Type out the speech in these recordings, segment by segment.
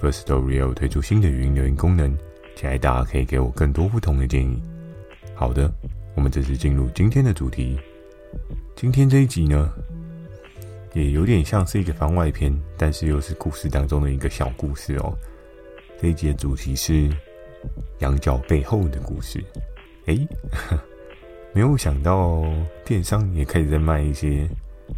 Firstory 有推出新的语音留言功能，期待大家可以给我更多不同的建议。好的，我们正式进入今天的主题。今天这一集呢，也有点像是一个番外篇，但是又是故事当中的一个小故事哦。这一集的主题是羊角背后的故事。诶，没有想到电商也开始在卖一些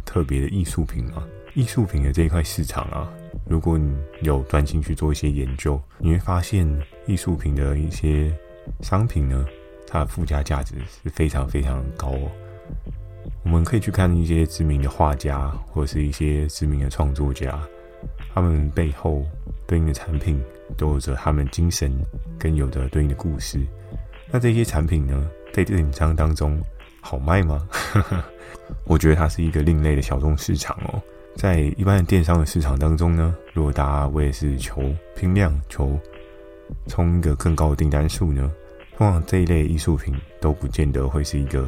特别的艺术品嘛。艺术品的这一块市场啊，如果你有专心去做一些研究，你会发现艺术品的一些商品呢，它的附加价值是非常非常高哦。我们可以去看一些知名的画家，或者是一些知名的创作家，他们背后对应的产品都有着他们精神跟有的对应的故事。那这些产品呢，在电商当中好卖吗？我觉得它是一个另类的小众市场哦。在一般的电商的市场当中呢，如果大家为是求拼量、求冲一个更高的订单数呢，通常这一类艺术品都不见得会是一个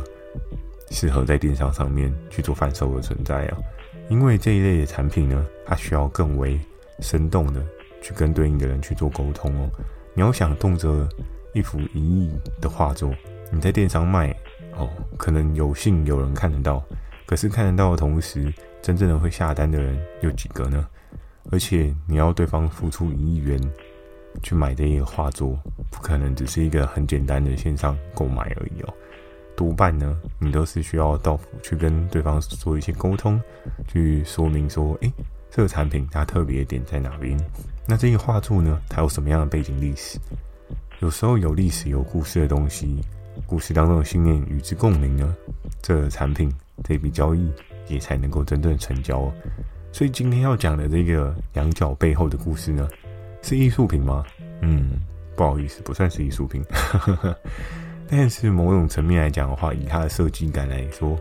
适合在电商上面去做贩售的存在啊。因为这一类的产品呢，它需要更为生动的去跟对应的人去做沟通哦。你要想动辄一幅一亿的画作，你在电商卖哦，可能有幸有人看得到，可是看得到的同时，真正的会下单的人有几个呢？而且你要对方付出一亿元去买这一个画作，不可能只是一个很简单的线上购买而已哦。多半呢，你都是需要到去跟对方做一些沟通，去说明说，诶，这个产品它特别点在哪边？那这个画作呢，它有什么样的背景历史？有时候有历史有故事的东西，故事当中的信念与之共鸣呢，这个产品这笔交易。也才能够真正成交哦。所以今天要讲的这个羊角背后的故事呢，是艺术品吗？嗯，不好意思，不算是艺术品。但是某种层面来讲的话，以它的设计感来说，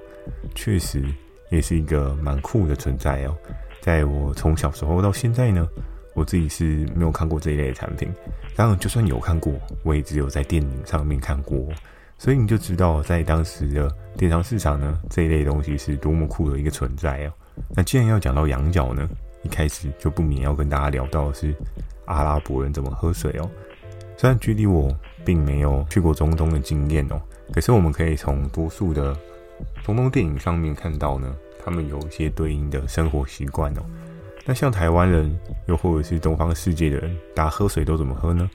确实也是一个蛮酷的存在哦。在我从小时候到现在呢，我自己是没有看过这一类的产品。当然，就算有看过，我也只有在电影上面看过。所以你就知道，在当时的电商市场呢，这一类东西是多么酷的一个存在哦。那既然要讲到羊角呢，一开始就不免要跟大家聊到的是阿拉伯人怎么喝水哦。虽然距离我并没有去过中东的经验哦，可是我们可以从多数的中东电影上面看到呢，他们有一些对应的生活习惯哦。那像台湾人，又或者是东方世界的人，大家喝水都怎么喝呢？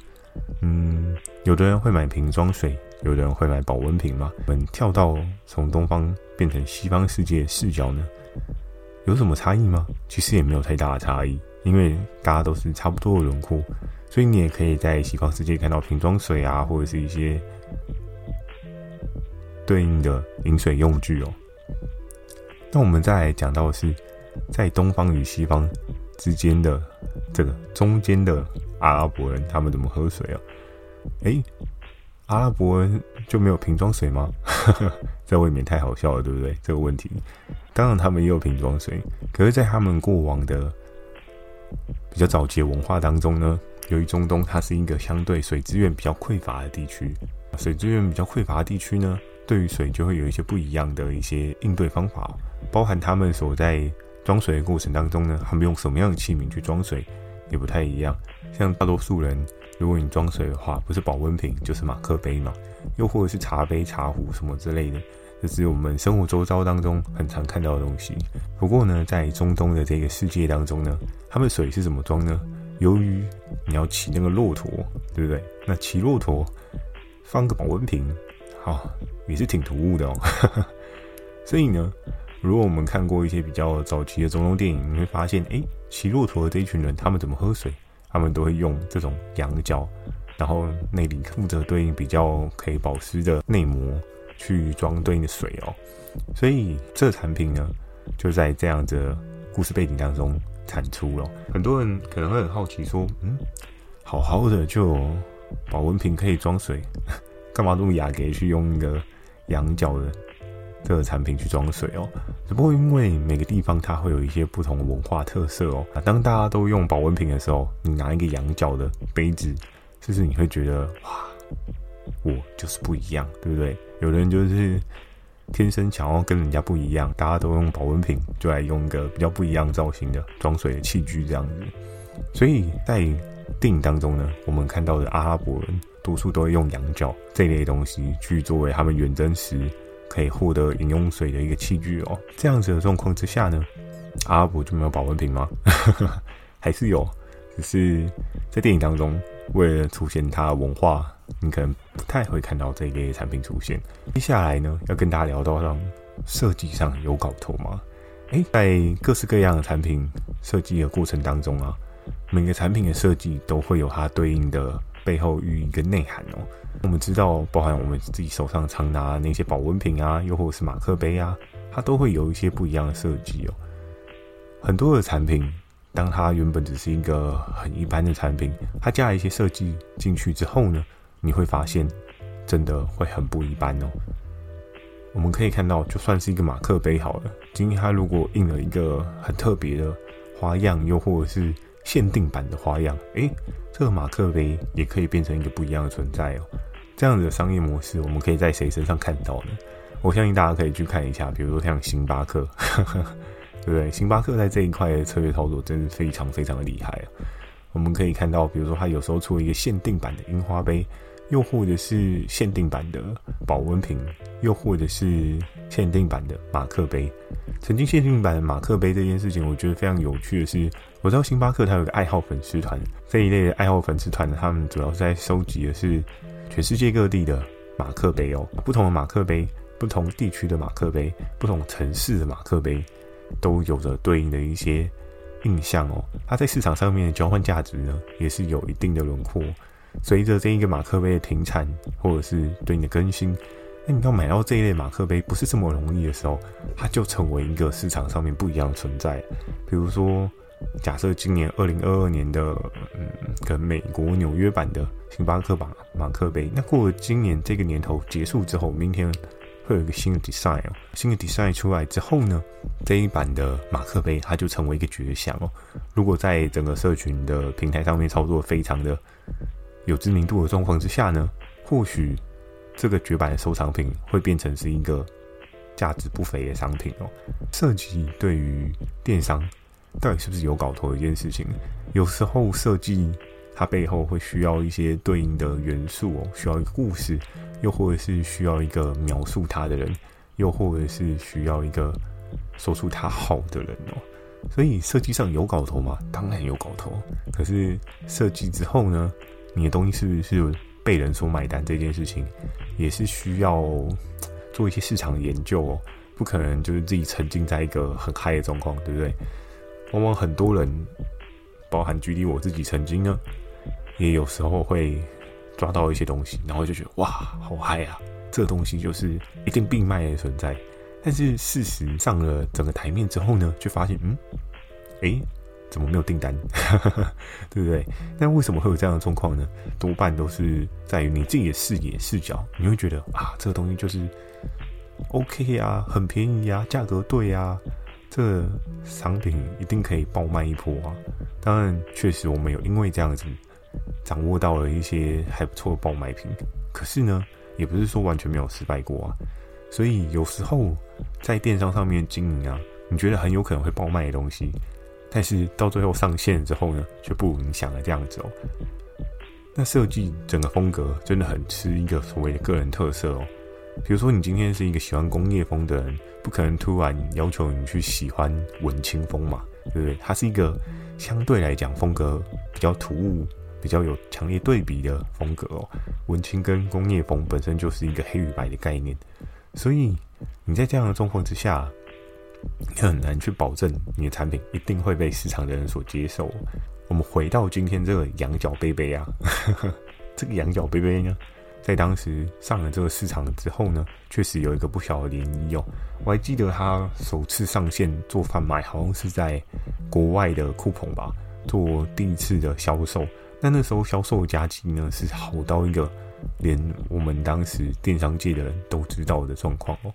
嗯，有的人会买瓶装水。有人会买保温瓶吗？我们跳到从东方变成西方世界的视角呢，有什么差异吗？其实也没有太大的差异，因为大家都是差不多的轮廓，所以你也可以在西方世界看到瓶装水啊，或者是一些对应的饮水用具哦。那我们再来讲到的是在东方与西方之间的这个中间的阿拉伯人，他们怎么喝水啊？诶。阿拉伯人就没有瓶装水吗？这未免太好笑了，对不对？这个问题，当然他们也有瓶装水，可是，在他们过往的比较早期的文化当中呢，由于中东它是一个相对水资源比较匮乏的地区，水资源比较匮乏的地区呢，对于水就会有一些不一样的一些应对方法，包含他们所在装水的过程当中呢，他们用什么样的器皿去装水也不太一样，像大多数人。如果你装水的话，不是保温瓶就是马克杯嘛，又或者是茶杯、茶壶什么之类的，这是我们生活周遭当中很常看到的东西。不过呢，在中东的这个世界当中呢，他们水是怎么装呢？由于你要骑那个骆驼，对不对？那骑骆驼放个保温瓶，好、也是挺突兀的哦。所以呢，如果我们看过一些比较早期的中东电影，你会发现，诶，骑骆驼的这一群人，他们怎么喝水？他们都会用这种羊角，然后内里负责对应比较可以保湿的内膜去装对应的水哦，所以这产品呢，就在这样的故事背景当中产出了。很多人可能会很好奇说，嗯，好好的就保温瓶可以装水，干嘛用雅阁去用一个羊角的这个产品去装水哦？只不过因为每个地方它会有一些不同的文化特色哦。啊，当大家都用保温瓶的时候，你拿一个羊角的杯子，就是你会觉得哇，我就是不一样，对不对？有人就是。天生想要跟人家不一样，大家都用保温瓶，就来用一个比较不一样造型的装水的器具这样子。所以在电影当中呢，我们看到的阿拉伯人多数都会用羊角这类东西去作为他们远征时可以获得饮用水的一个器具哦。这样子的状况之下呢，阿拉伯就没有保温瓶吗？还是有，只是在电影当中为了凸显它的文化。你可能不太会看到这一类产品出现。接下来呢，要跟大家聊到让设计上有搞头吗？诶，在各式各样的产品设计的过程当中啊，每个产品的设计都会有它对应的背后寓意跟内涵哦。我们知道，包含我们自己手上常拿的那些保温瓶啊，又或者是马克杯啊，它都会有一些不一样的设计哦。很多的产品，当它原本只是一个很一般的产品，它加了一些设计进去之后呢，你会发现，真的会很不一般哦。我们可以看到，就算是一个马克杯好了，今天它如果印了一个很特别的花样，又或者是限定版的花样，诶，这个马克杯也可以变成一个不一样的存在哦。这样子的商业模式，我们可以在谁身上看到呢？我相信大家可以去看一下，比如说像星巴克，对不对？星巴克在这一块的策略操作真是非常非常的厉害啊。我们可以看到，比如说它有时候出一个限定版的樱花杯。又或者是限定版的保温瓶，又或者是限定版的马克杯。曾经限定版的马克杯这件事情，我觉得非常有趣的是，我知道星巴克它有个爱好粉丝团，这一类的爱好粉丝团，他们主要是在收集的是全世界各地的马克杯哦，不同的马克杯，不同地区的马克杯，不同城市的马克杯，都有着对应的一些印象哦。它在市场上面的交换价值呢，也是有一定的轮廓。随着这一个马克杯的停产，或者是对应的更新，那你要买到这一类马克杯不是这么容易的时候，它就成为一个市场上面不一样的存在。比如说，假设今年二零二二年的，嗯，跟美国纽约版的星巴克马马克杯，那过了今年这个年头结束之后，明天会有一个新的 design 哦，新的 design 出来之后呢，这一版的马克杯它就成为一个绝响哦。如果在整个社群的平台上面操作非常的。有知名度的状况之下呢，或许这个绝版的收藏品会变成是一个价值不菲的商品哦。设计对于电商到底是不是有搞头的一件事情？有时候设计它背后会需要一些对应的元素哦，需要一个故事，又或者是需要一个描述它的人，又或者是需要一个说出它好的人哦。所以设计上有搞头吗？当然有搞头。可是设计之后呢？你的东西是不是被人所买单？这件事情也是需要做一些市场研究哦，不可能就是自己沉浸在一个很嗨的状况，对不对？往往很多人，包含距离我自己曾经呢，也有时候会抓到一些东西，然后就觉得哇，好嗨啊！这东西就是一定必卖的存在。但是事实上了整个台面之后呢，就发现，嗯，诶。怎么没有订单？对不对？那为什么会有这样的状况呢？多半都是在于你自己的视野视角，你会觉得啊，这个东西就是 OK 啊，很便宜啊，价格对啊，这商品一定可以爆卖一波啊。当然，确实我们有因为这样子掌握到了一些还不错的爆卖品，可是呢，也不是说完全没有失败过啊。所以有时候在电商上面经营啊，你觉得很有可能会爆卖的东西。但是到最后上线之后呢，却不如你想的这样子哦。那设计整个风格真的很吃一个所谓的个人特色哦。比如说你今天是一个喜欢工业风的人，不可能突然要求你去喜欢文青风嘛，对不对？它是一个相对来讲风格比较突兀、比较有强烈对比的风格哦。文青跟工业风本身就是一个黑与白的概念，所以你在这样的状况之下。你很难去保证你的产品一定会被市场的人所接受。我们回到今天这个羊角杯杯啊，这个羊角杯杯呢，在当时上了这个市场之后呢，确实有一个不小的涟漪哦。我还记得他首次上线做贩卖，好像是在国外的酷澎吧，做第一次的销售。那那时候销售的佳绩呢，是好到一个连我们当时电商界的人都知道的状况哦。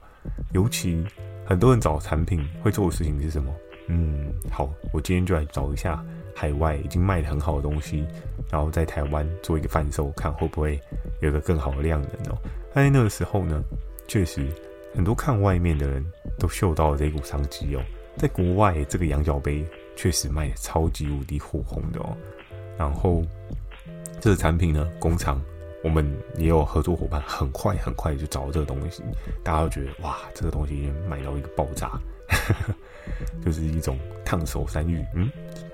尤其很多人找产品会做的事情是什么？嗯，好，我今天就来找一下海外已经卖得很好的东西，然后在台湾做一个贩售，看会不会有一个更好的量能哦。在那个时候呢，确实很多看外面的人都嗅到了这股商机哦。在国外，这个羊角杯确实卖得超级无敌火红的哦。然后这个产品呢，工厂我们也有合作伙伴，很快很快就找到这个东西，大家都觉得哇，这个东西已经卖到一个爆炸。就是一种烫手山芋，嗯，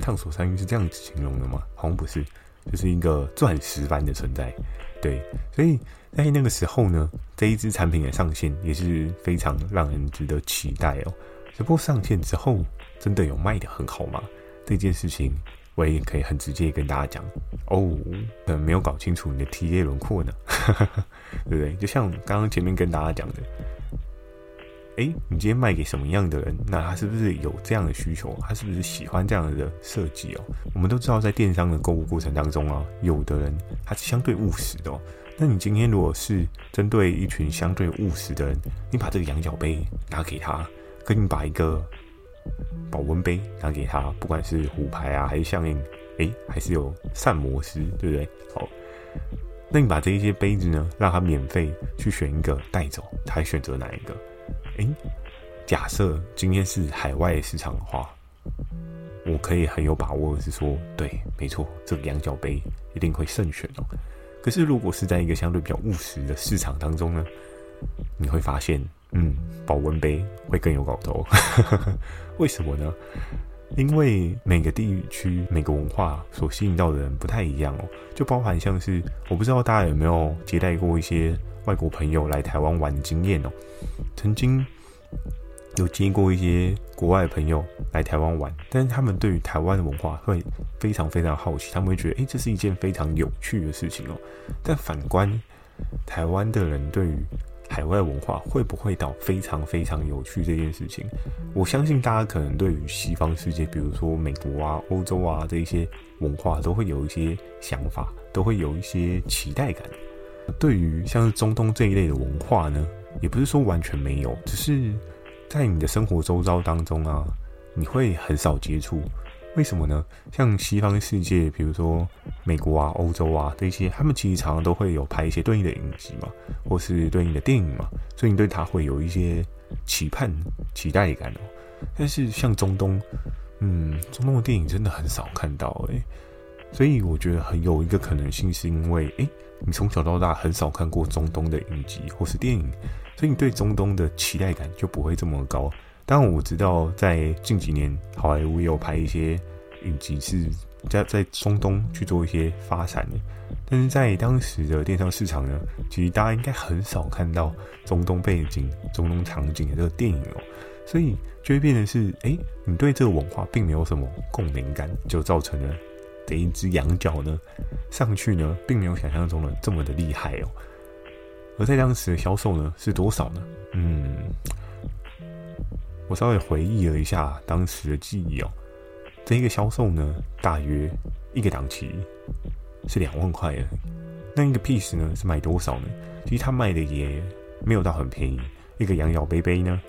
烫手山芋是这样子形容的吗？好像不是，就是一个钻石般的存在。对，所以在那个时候呢，这一支产品的上线也是非常让人值得期待哦。只不过上线之后，真的有卖得很好吗？这件事情我也可以很直接跟大家讲哦，可能没有搞清楚你的 TA 轮廓呢，对不对？就像刚刚前面跟大家讲的。哎，你今天卖给什么样的人？那他是不是有这样的需求？他是不是喜欢这样的设计哦？我们都知道，在电商的购物过程当中啊，有的人他是相对务实的哦。那你今天如果是针对一群相对务实的人，你把这个羊角杯拿给他，跟你把一个保温杯拿给他，不管是虎牌啊，还是象印，哎，还是有膳魔师，对不对？好，那你把这一些杯子呢，让他免费去选一个带走，他还选择哪一个？诶，假设今天是海外市场的话，我可以很有把握是说，对，没错，这个羊角杯一定会胜选哦。可是如果是在一个相对比较务实的市场当中呢，你会发现，嗯，保温杯会更有搞头。为什么呢？因为每个地区、每个文化所吸引到的人不太一样哦，就包含像是，我不知道大家有没有接待过一些。外国朋友来台湾玩的经验哦，曾经有接过一些国外的朋友来台湾玩，但是他们对于台湾的文化会非常非常好奇，他们会觉得，诶，这是一件非常有趣的事情哦。但反观台湾的人对于海外文化会不会到非常非常有趣这件事情，我相信大家可能对于西方世界，比如说美国啊、欧洲啊这一些文化，都会有一些想法，都会有一些期待感。对于像是中东这一类的文化呢，也不是说完全没有，只是在你的生活周遭当中啊，你会很少接触。为什么呢？像西方世界，比如说美国啊、欧洲啊这些，他们其实常常都会有拍一些对应的影集嘛，或是对应的电影嘛，所以你对它会有一些期盼、期待感哦。但是像中东，嗯，中东的电影真的很少看到诶。所以我觉得很有一个可能性，是因为诶，你从小到大很少看过中东的影集或是电影，所以你对中东的期待感就不会这么高。当然我知道，在近几年好莱坞也有拍一些影集是在在中东去做一些发展的，但是在当时的电商市场呢，其实大家应该很少看到中东背景、中东场景的这个电影哦，所以就会变成是，诶，你对这个文化并没有什么共鸣感，就造成了。的一只羊角呢，上去呢，并没有想象中的这么的厉害哦。而在当时的销售呢，是多少呢？嗯，我稍微回忆了一下当时的记忆哦。这一个销售呢，大约一个档期是两万块。那一个 piece 呢，是卖多少呢？其实他卖的也没有到很便宜，一个羊角杯杯呢。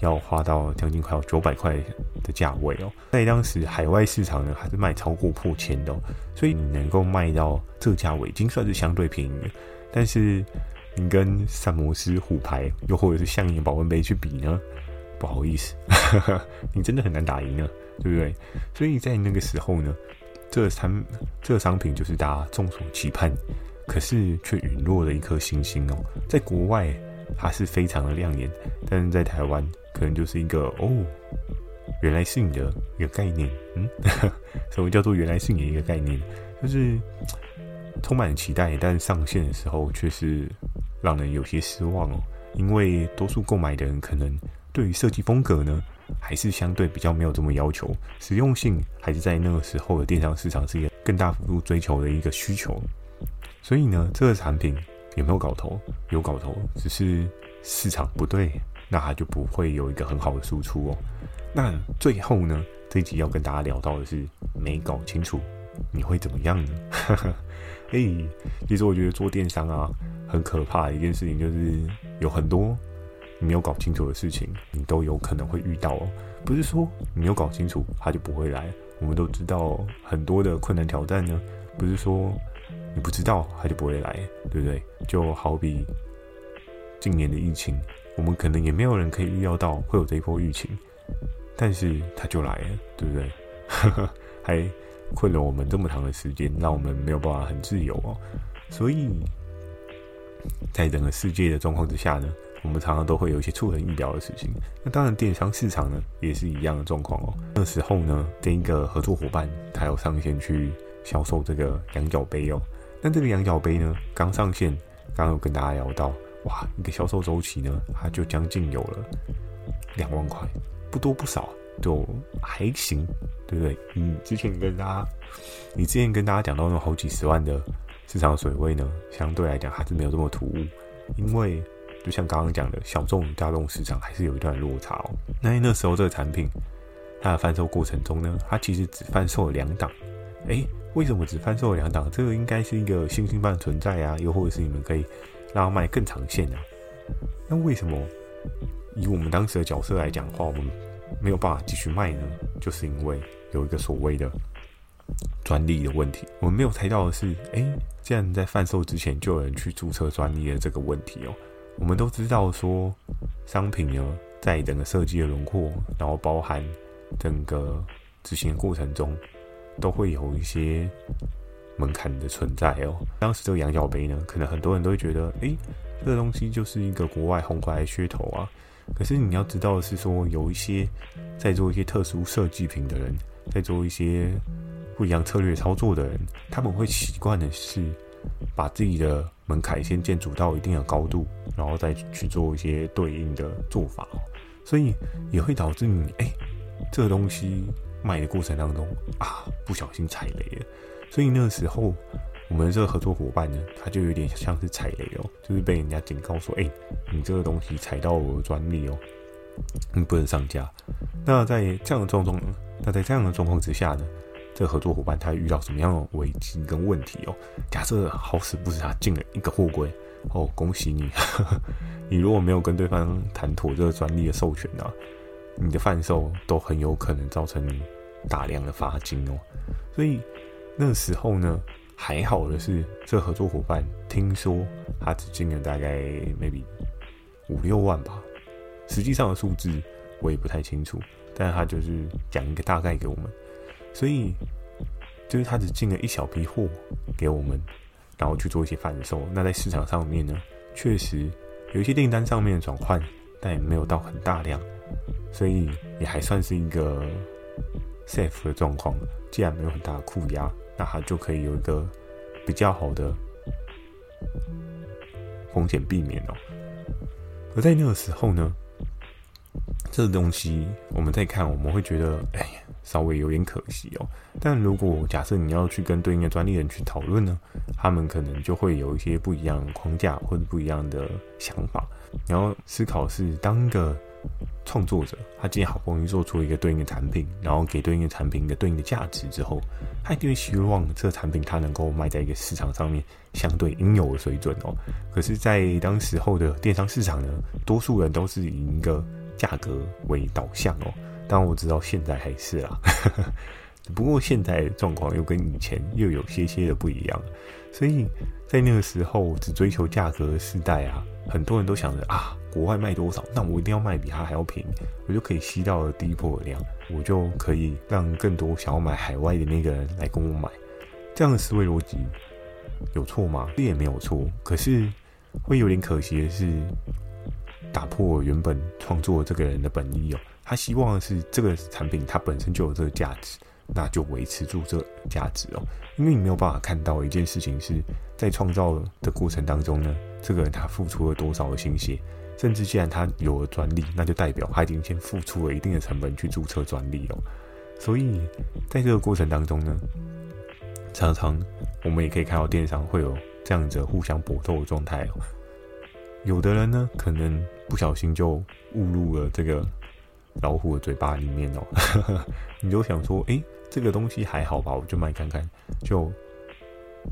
要花到将近快要九百块的价位哦，在当时海外市场呢，还是卖超过破千的哦，所以你能够卖到这个价位，已经算是相对便宜了。但是你跟膳魔师虎牌，又或者是象印保温杯去比呢，不好意思，你真的很难打赢呢，对不对？所以在那个时候呢，这个产这商品就是大家众所期盼，可是却陨落了一颗星星哦，在国外它是非常的亮眼，但是在台湾。可能就是一个哦，原来是你的一个概念，嗯，什么叫做原来是你的一个概念？就是充满期待，但上线的时候却是让人有些失望哦。因为多数购买的人可能对于设计风格呢，还是相对比较没有这么要求，实用性还是在那个时候的电商市场是一个更大幅度追求的一个需求。所以呢，这个产品有没有搞头？有搞头，只是市场不对，那它就不会有一个很好的输出哦。那最后呢，这一集要跟大家聊到的是，没搞清楚你会怎么样呢？哈哈哎，其实我觉得做电商啊，很可怕的一件事情就是有很多你没有搞清楚的事情，你都有可能会遇到哦。不是说你没有搞清楚，它就不会来。我们都知道很多的困难挑战呢，不是说你不知道它就不会来，对不对？就好比今年的疫情，我们可能也没有人可以预料到会有这一波疫情，但是它就来了，对不对？还困了我们这么长的时间，让我们没有办法很自由哦。所以在整个世界的状况之下呢，我们常常都会有一些出人意料的事情。那当然，电商市场呢也是一样的状况哦。那时候呢，这一个合作伙伴他有上线去销售这个羊角杯哦。那这个羊角杯呢，刚上线，刚有跟大家聊到，哇，一个销售周期呢，它就将近有了两万块，不多不少，就还行，对不对？嗯，之前跟大家，你之前跟大家讲到那种好几十万的市场水位呢，相对来讲还是没有这么突兀，因为。就像刚刚讲的，小众与大众市场还是有一段落差哦。那那时候这个产品，它的贩售过程中呢，它其实只贩售了两档。诶，为什么只贩售了两档？这个应该是一个新兴般存在啊，又或者是你们可以让它卖更长线啊？那为什么以我们当时的角色来讲的话，我们没有办法继续卖呢？就是因为有一个所谓的专利的问题。我们没有猜到的是，诶，既然在贩售之前就有人去注册专利的这个问题哦。我们都知道说，商品呢，在整个设计的轮廓，然后包含整个执行的过程中，都会有一些门槛的存在哦。当时这个羊角杯呢，可能很多人都会觉得，诶，这个东西就是一个国外红过来的噱头啊。可是你要知道的是说，有一些在做一些特殊设计品的人，在做一些不一样策略操作的人，他们会习惯的是。把自己的门槛先建筑到一定的高度，然后再去做一些对应的做法，所以也会导致你哎、这个东西卖的过程当中啊，不小心踩雷了。所以那个时候，我们这个合作伙伴呢，他就有点像是踩雷哦，就是被人家警告说，哎、你这个东西踩到我的专利哦，你不能上架。那在这样的状况，那在这样的状况之下呢？这个合作伙伴他遇到什么样的危机跟问题哦？假设好死不死他进了一个货柜哦，恭喜你！你如果没有跟对方谈妥这个专利的授权呢、啊，你的贩售都很有可能造成大量的罚金哦。所以那时候呢，还好的是这合作伙伴听说他只进了大概 maybe 五六万吧，实际上的数字我也不太清楚，但他就是讲一个大概给我们。所以，就是他只进了一小批货给我们，然后去做一些贩售。那在市场上面呢，确实有一些订单上面的转换，但也没有到很大量，所以也还算是一个 safe 的状况。既然没有很大的库压，那他就可以有一个比较好的风险避免哦。而在那个时候呢，这东西我们再看，我们会觉得，哎呀。稍微有点可惜哦，但如果假设你要去跟对应的专利人去讨论呢，他们可能就会有一些不一样的框架或者不一样的想法。你要思考是，当个创作者，他今天好不容易做出一个对应的产品，然后给对应的产品一个对应的价值之后，他一定希望这个产品它能够卖在一个市场上面相对应有的水准哦。可是，在当时候的电商市场呢，多数人都是以一个价格为导向哦。当然我知道现在还是啦，不过现在状况又跟以前又有些些的不一样，所以在那个时候只追求价格的时代啊，很多人都想着啊，国外卖多少，那我一定要卖比他还要便宜，我就可以吸到了第一波的量，我就可以让更多想要买海外的那个人来跟我买。这样的思维逻辑有错吗？这也没有错，可是会有点可惜的是，打破原本创作这个人的本意哦。他希望的是这个产品它本身就有这个价值，那就维持住这价值哦。因为你没有办法看到一件事情是在创造的过程当中呢，这个人他付出了多少的心血，甚至既然他有了专利，那就代表他已经先付出了一定的成本去注册专利哦。所以在这个过程当中呢，常常我们也可以看到电商会有这样子互相搏斗的状态哦。有的人呢，可能不小心就误入了这个老虎的嘴巴里面哦。你就想说，诶，这个东西还好吧，我就卖看看，就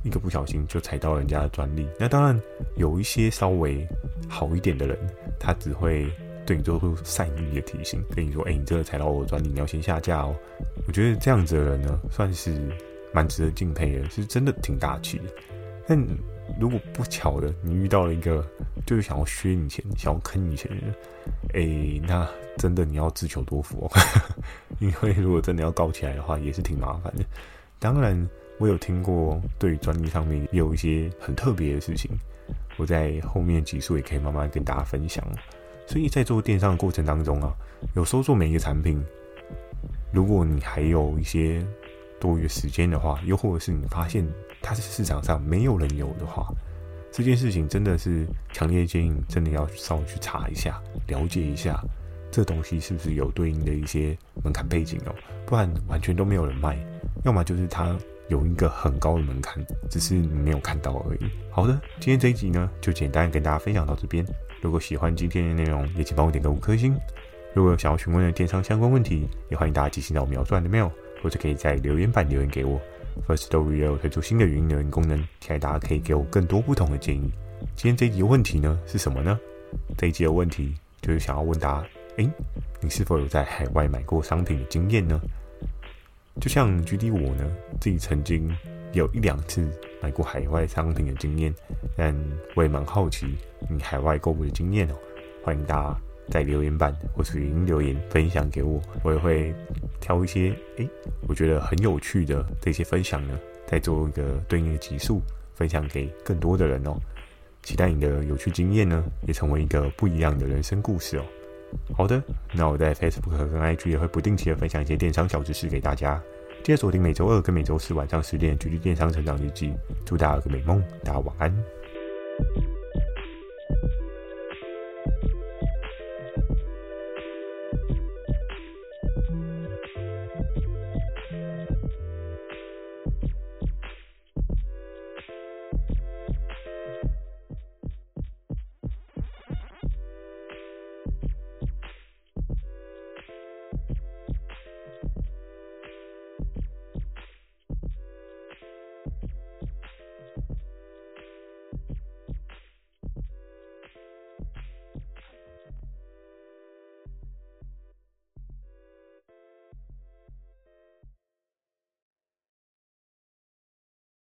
一个不小心就踩到人家的专利。那当然有一些稍微好一点的人，他只会对你做出善意的提醒，跟你说，诶，你这个踩到我的专利，你要先下架哦。我觉得这样子的人呢，算是蛮值得敬佩的，是真的挺大气的。但如果不巧的，你遇到了一个就是想要削你钱、想要坑你钱的人，哎、那真的你要自求多福哦。因为如果真的要告起来的话，也是挺麻烦的。当然，我有听过对专利上面有一些很特别的事情，我在后面几数也可以慢慢跟大家分享。所以在做电商的过程当中啊，有时候做每一个产品，如果你还有一些多余时间的话，又或者是你发现，它是市场上没有人有的话，这件事情真的是强烈建议，真的要稍微去查一下，了解一下这东西是不是有对应的一些门槛背景哦，不然完全都没有人卖，要么就是它有一个很高的门槛，只是你没有看到而已。好的，今天这一集呢，就简单跟大家分享到这边。如果喜欢今天的内容，也请帮我点个五颗星。如果有想要询问的电商相关问题，也欢迎大家寄信到我描述栏的苗或者可以在留言板留言给我。Firstory 也有推出新的语音留言功能，期待大家可以给我更多不同的建议。今天这一集的问题呢是什么呢？这一集的问题就是想要问大家：诶，你是否有在海外买过商品的经验呢？就像 GD 我呢，自己曾经有一两次买过海外商品的经验，但我也蛮好奇你海外购物的经验哦。欢迎大家。在留言板或是语音留言分享给我，我也会挑一些诶，我觉得很有趣的这些分享呢，再做一个对应的集数分享给更多的人哦。期待你的有趣经验呢，也成为一个不一样的人生故事哦。好的，那我在 Facebook 跟 IG 也会不定期的分享一些电商小知识给大家。记得锁定每周二跟每周四晚上十点《GD 电商成长日记》，祝大家有个美梦，大家晚安。